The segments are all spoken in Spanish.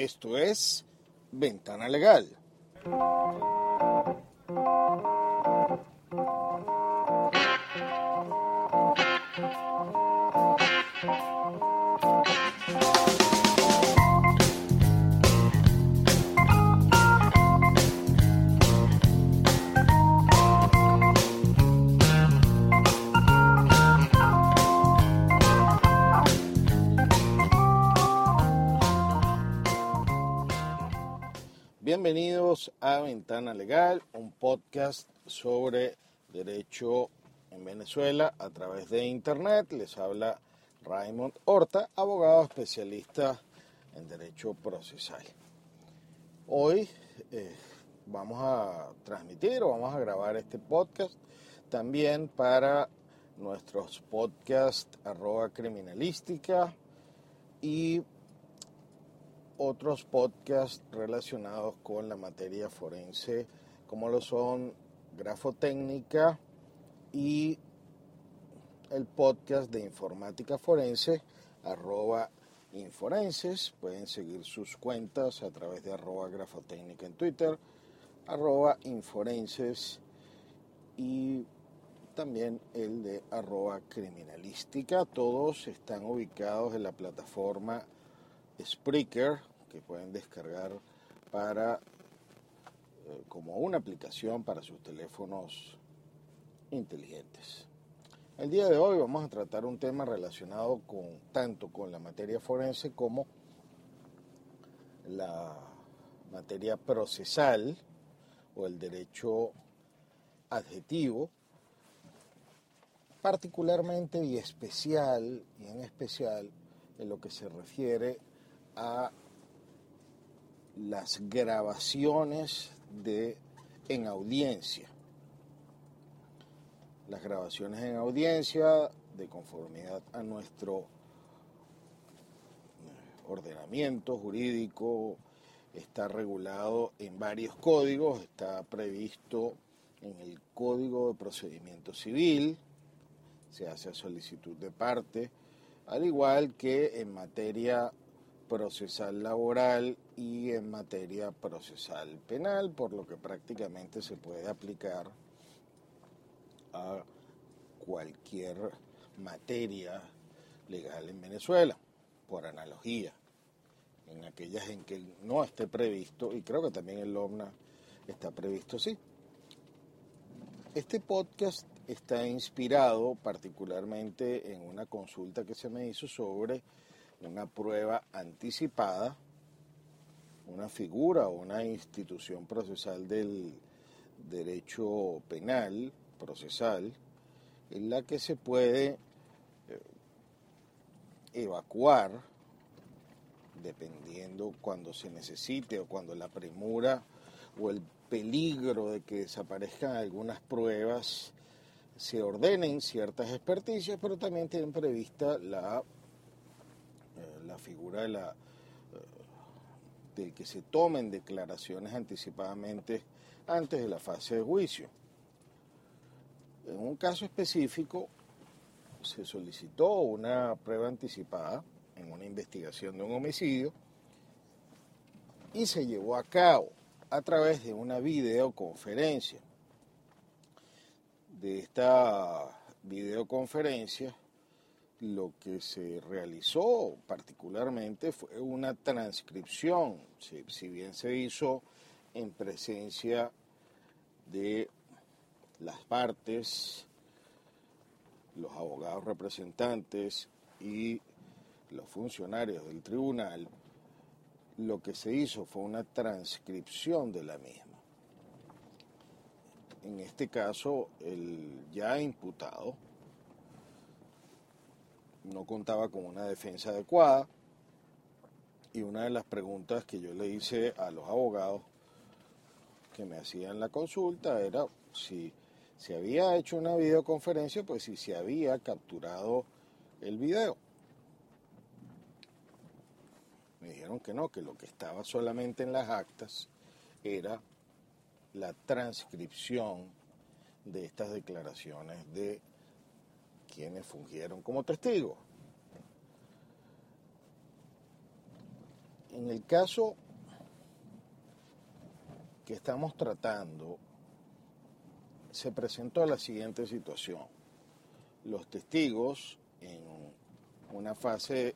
Esto es Ventana Legal. Bienvenidos a Ventana Legal, un podcast sobre derecho en Venezuela a través de Internet. Les habla Raymond Horta, abogado especialista en derecho procesal. Hoy eh, vamos a transmitir o vamos a grabar este podcast también para nuestros podcasts arroba criminalística y otros podcasts relacionados con la materia forense, como lo son Grafotécnica y el podcast de informática forense, arroba inforenses. Pueden seguir sus cuentas a través de arroba grafotécnica en Twitter, arroba inforenses y también el de arroba criminalística. Todos están ubicados en la plataforma Spreaker, que pueden descargar para eh, como una aplicación para sus teléfonos inteligentes. El día de hoy vamos a tratar un tema relacionado con tanto con la materia forense como la materia procesal o el derecho adjetivo, particularmente y especial y en especial en lo que se refiere a las grabaciones de en audiencia. Las grabaciones en audiencia de conformidad a nuestro ordenamiento jurídico está regulado en varios códigos, está previsto en el Código de Procedimiento Civil, se hace a solicitud de parte, al igual que en materia procesal laboral y en materia procesal penal, por lo que prácticamente se puede aplicar a cualquier materia legal en Venezuela, por analogía, en aquellas en que no esté previsto, y creo que también el OMNA está previsto, sí. Este podcast está inspirado particularmente en una consulta que se me hizo sobre una prueba anticipada, una figura o una institución procesal del derecho penal, procesal, en la que se puede eh, evacuar, dependiendo cuando se necesite o cuando la premura o el peligro de que desaparezcan algunas pruebas, se ordenen ciertas experticias, pero también tienen prevista la la figura de la que se tomen declaraciones anticipadamente antes de la fase de juicio. En un caso específico se solicitó una prueba anticipada en una investigación de un homicidio y se llevó a cabo a través de una videoconferencia. De esta videoconferencia lo que se realizó particularmente fue una transcripción, si, bien se hizo en presencia de las partes, los abogados representantes y los funcionarios del tribunal, lo que se hizo fue una transcripción de la misma. En este caso, el ya imputado no contaba con una defensa adecuada y una de las preguntas que yo le hice a los abogados que me hacían la consulta era si se había hecho una videoconferencia, pues si se había capturado el video. Me dijeron que no, que lo que estaba solamente en las actas era la transcripción de estas declaraciones de quienes fungieron como testigos. En el caso que estamos tratando, se presentó la siguiente situación. Los testigos en una fase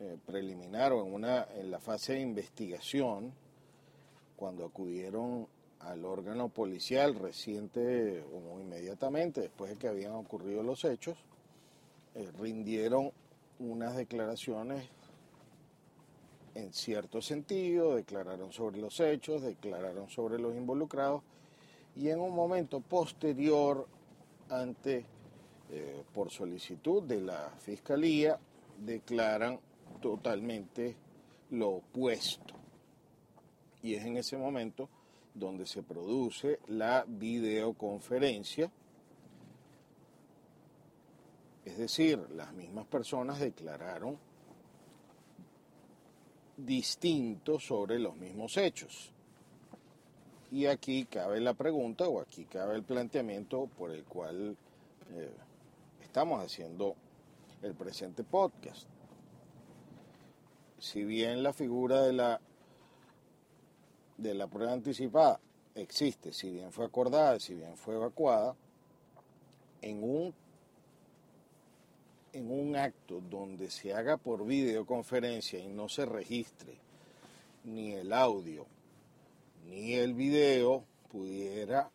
eh, preliminar o en, una, en la fase de investigación, cuando acudieron al órgano policial reciente o inmediatamente después de que habían ocurrido los hechos, eh, rindieron unas declaraciones en cierto sentido, declararon sobre los hechos, declararon sobre los involucrados y en un momento posterior, ante, eh, por solicitud de la Fiscalía, declaran totalmente lo opuesto. Y es en ese momento donde se produce la videoconferencia, es decir, las mismas personas declararon distinto sobre los mismos hechos. Y aquí cabe la pregunta o aquí cabe el planteamiento por el cual eh, estamos haciendo el presente podcast. Si bien la figura de la de la prueba anticipada existe, si bien fue acordada, si bien fue evacuada, en un, en un acto donde se haga por videoconferencia y no se registre ni el audio ni el video, pudiera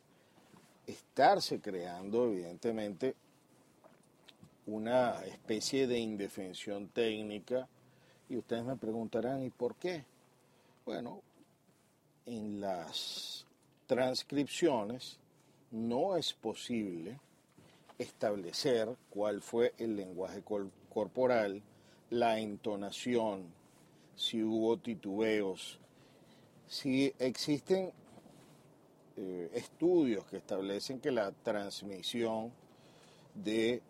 estarse creando evidentemente una especie de indefensión técnica y ustedes me preguntarán, ¿y por qué? Bueno, en las transcripciones no es posible establecer cuál fue el lenguaje corporal, la entonación, si hubo titubeos, si existen eh, estudios que establecen que la transmisión de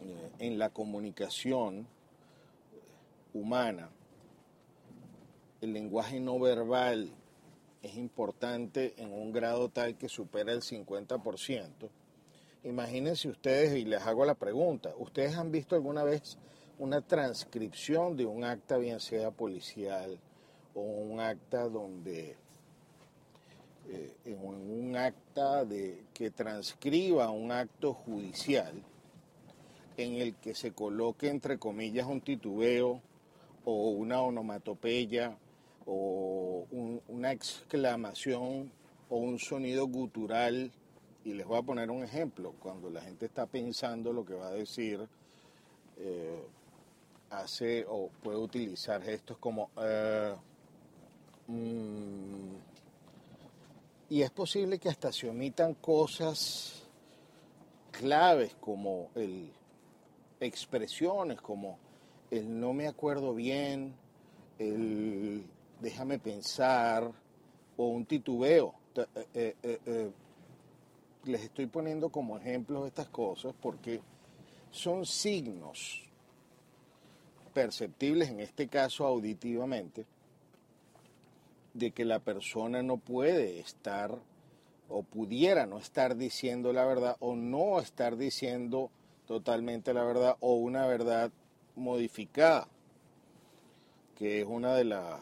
eh, en la comunicación humana el lenguaje no verbal es importante en un grado tal que supera el 50%. Imagínense ustedes, y les hago la pregunta, ¿ustedes han visto alguna vez una transcripción de un acta, bien sea policial o un acta donde, eh, un acta de, que transcriba un acto judicial en el que se coloque entre comillas un titubeo o una onomatopeya o una exclamación o un sonido gutural. Y les voy a poner un ejemplo. Cuando la gente está pensando lo que va a decir, eh, hace o puede utilizar gestos como... Eh, mm, y es posible que hasta se omitan cosas claves como el expresiones como el no me acuerdo bien, el déjame pensar, o un titubeo. Eh, eh, eh, les estoy poniendo como ejemplos estas cosas porque son signos perceptibles, en este caso auditivamente, de que la persona no puede estar o pudiera no estar diciendo la verdad o no estar diciendo totalmente la verdad o una verdad modificada, que es una de las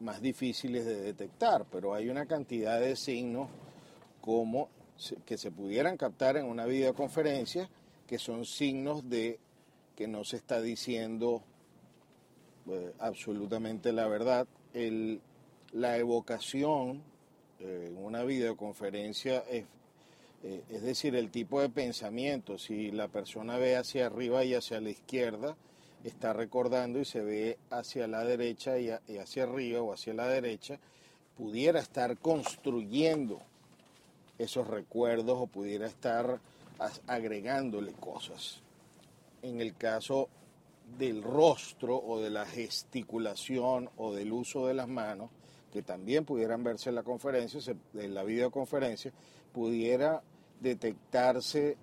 más difíciles de detectar, pero hay una cantidad de signos como que se pudieran captar en una videoconferencia que son signos de que no se está diciendo eh, absolutamente la verdad. La evocación eh, en una videoconferencia es, eh, es decir, el tipo de pensamiento. Si la persona ve hacia arriba y hacia la izquierda, está recordando y se ve hacia la derecha y, hacia arriba o hacia la derecha, pudiera estar construyendo esos recuerdos o pudiera estar agregándole cosas. En el caso del rostro o de la gesticulación o del uso de las manos, que también pudieran verse en la conferencia, en la videoconferencia, pudiera detectarse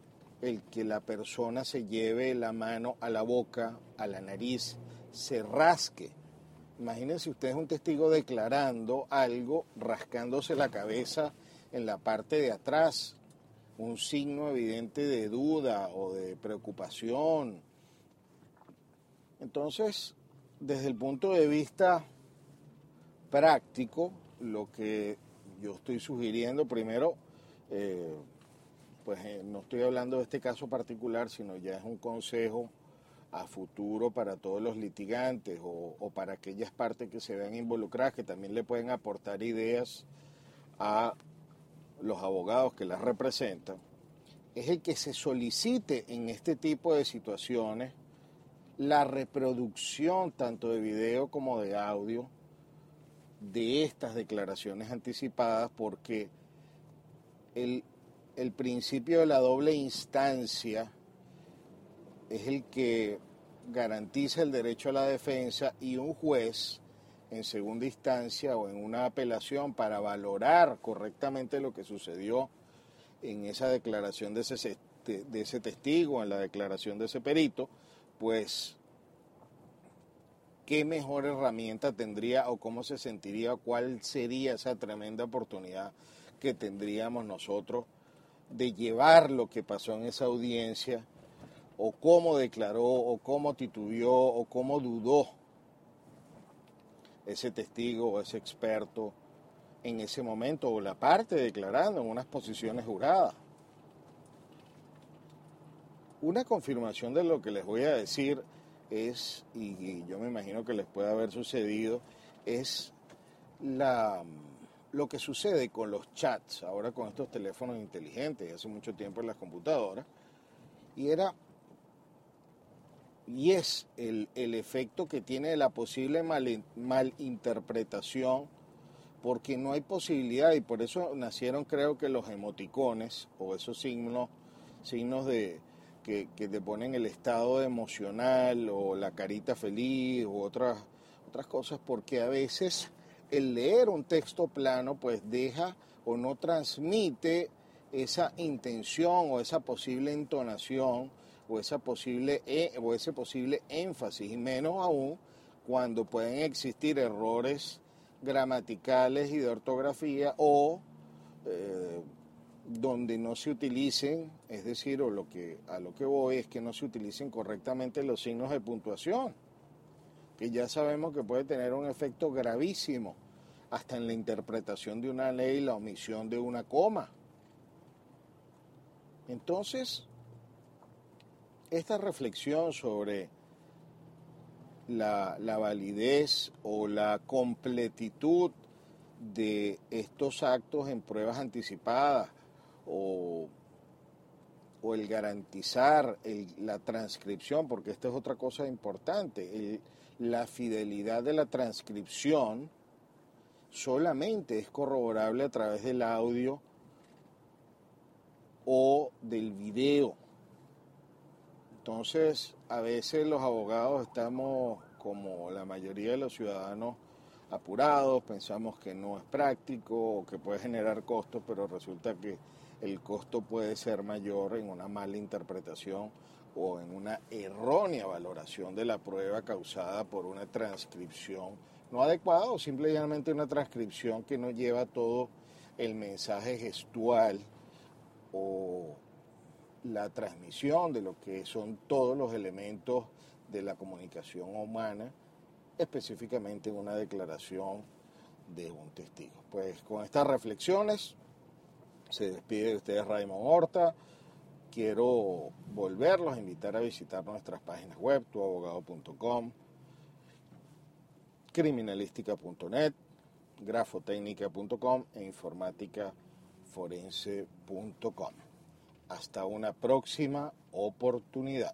el que la persona se lleve la mano a la boca, a la nariz, se rasque. Imagínense ustedes un testigo declarando algo, rascándose la cabeza en la parte de atrás, un signo evidente de duda o de preocupación. Entonces, desde el punto de vista práctico, lo que yo estoy sugiriendo, primero, eh, pues eh, no estoy hablando de este caso particular, sino ya es un consejo a futuro para todos los litigantes o, o, para aquellas partes que se vean involucradas, que también le pueden aportar ideas a los abogados que las representan, es el que se solicite en este tipo de situaciones la reproducción tanto de video como de audio de estas declaraciones anticipadas porque el, el principio de la doble instancia es el que garantiza el derecho a la defensa y un juez en segunda instancia o en una apelación para valorar correctamente lo que sucedió en esa declaración de ese, de ese testigo, en la declaración de ese perito, pues qué mejor herramienta tendría o cómo se sentiría, cuál sería esa tremenda oportunidad que tendríamos nosotros de llevar lo que pasó en esa audiencia, o cómo declaró, o cómo titubeó, o cómo dudó ese testigo o ese experto en ese momento, o la parte declarando en unas posiciones juradas. Una confirmación de lo que les voy a decir es, y yo me imagino que les puede haber sucedido, es la, lo que sucede con los chats, ahora con estos teléfonos inteligentes, hace mucho tiempo en las computadoras, y era y es el, el, efecto que tiene la posible mal, malinterpretación, porque no hay posibilidad, y por eso nacieron creo que los emoticones o esos signos, signos de, que, que te ponen el estado emocional o la carita feliz u otras, otras cosas, porque a veces el leer un texto plano pues deja o no transmite esa intención o esa posible entonación o, esa posible, e, o ese posible énfasis, y menos aún cuando pueden existir errores gramaticales y de ortografía o eh, donde no se utilicen, es decir, o lo que, a lo que voy es que no se utilicen correctamente los signos de puntuación, que ya sabemos que puede tener un efecto gravísimo hasta en la interpretación de una ley, la omisión de una coma. Entonces, esta reflexión sobre la, la, validez o la completitud de estos actos en pruebas anticipadas o, o el garantizar la transcripción, porque esta es otra cosa importante, la fidelidad de la transcripción solamente es corroborable a través del audio o del video. Entonces, a veces los abogados estamos, como la mayoría de los ciudadanos, apurados, pensamos que no es práctico o que puede generar costos, pero resulta que el costo puede ser mayor en una mala interpretación o en una errónea valoración de la prueba causada por una transcripción no adecuada o simplemente una transcripción que no lleva todo el mensaje gestual o la transmisión de lo que son todos los elementos de la comunicación humana, específicamente en una declaración de un testigo. Pues con estas reflexiones se despide de ustedes Raymond Horta, quiero volverlos a invitar a visitar nuestras páginas web, tuabogado.com, criminalística.net, grafotecnica.com e informáticaforense.com. Hasta una próxima oportunidad.